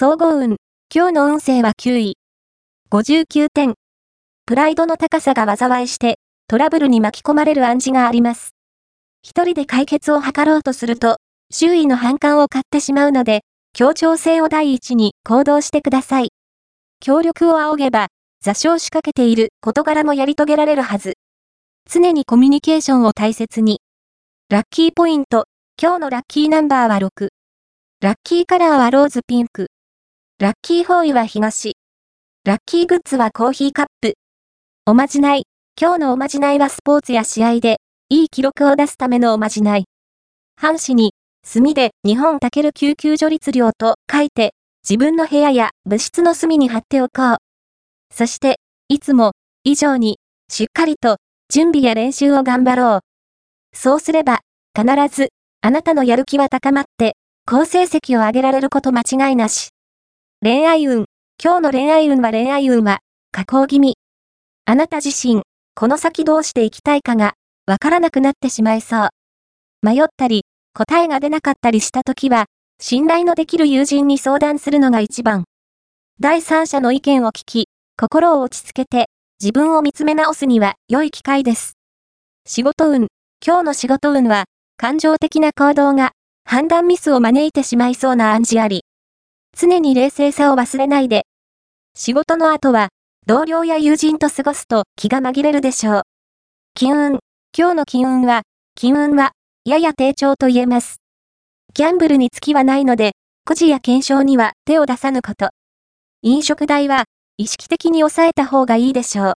総合運。今日の運勢は9位。59点。プライドの高さが災いして、トラブルに巻き込まれる暗示があります。一人で解決を図ろうとすると、周囲の反感を買ってしまうので、協調性を第一に行動してください。協力を仰げば、座礁しかけている事柄もやり遂げられるはず。常にコミュニケーションを大切に。ラッキーポイント。今日のラッキーナンバーは6。ラッキーカラーはローズピンク。ラッキーホーイは東。ラッキーグッズはコーヒーカップ。おまじない。今日のおまじないはスポーツや試合で、いい記録を出すためのおまじない。半紙に、墨で日本タケル救急助率量と書いて、自分の部屋や物質の隅に貼っておこう。そして、いつも、以上に、しっかりと、準備や練習を頑張ろう。そうすれば、必ず、あなたのやる気は高まって、好成績を上げられること間違いなし。恋愛運。今日の恋愛運は恋愛運は、下降気味。あなた自身、この先どうしていきたいかが、わからなくなってしまいそう。迷ったり、答えが出なかったりしたときは、信頼のできる友人に相談するのが一番。第三者の意見を聞き、心を落ち着けて、自分を見つめ直すには良い機会です。仕事運。今日の仕事運は、感情的な行動が、判断ミスを招いてしまいそうな暗示あり。常に冷静さを忘れないで。仕事の後は、同僚や友人と過ごすと気が紛れるでしょう。金運。今日の金運は、金運は、やや低調と言えます。ギャンブルに月はないので、くじや検証には手を出さぬこと。飲食代は、意識的に抑えた方がいいでしょう。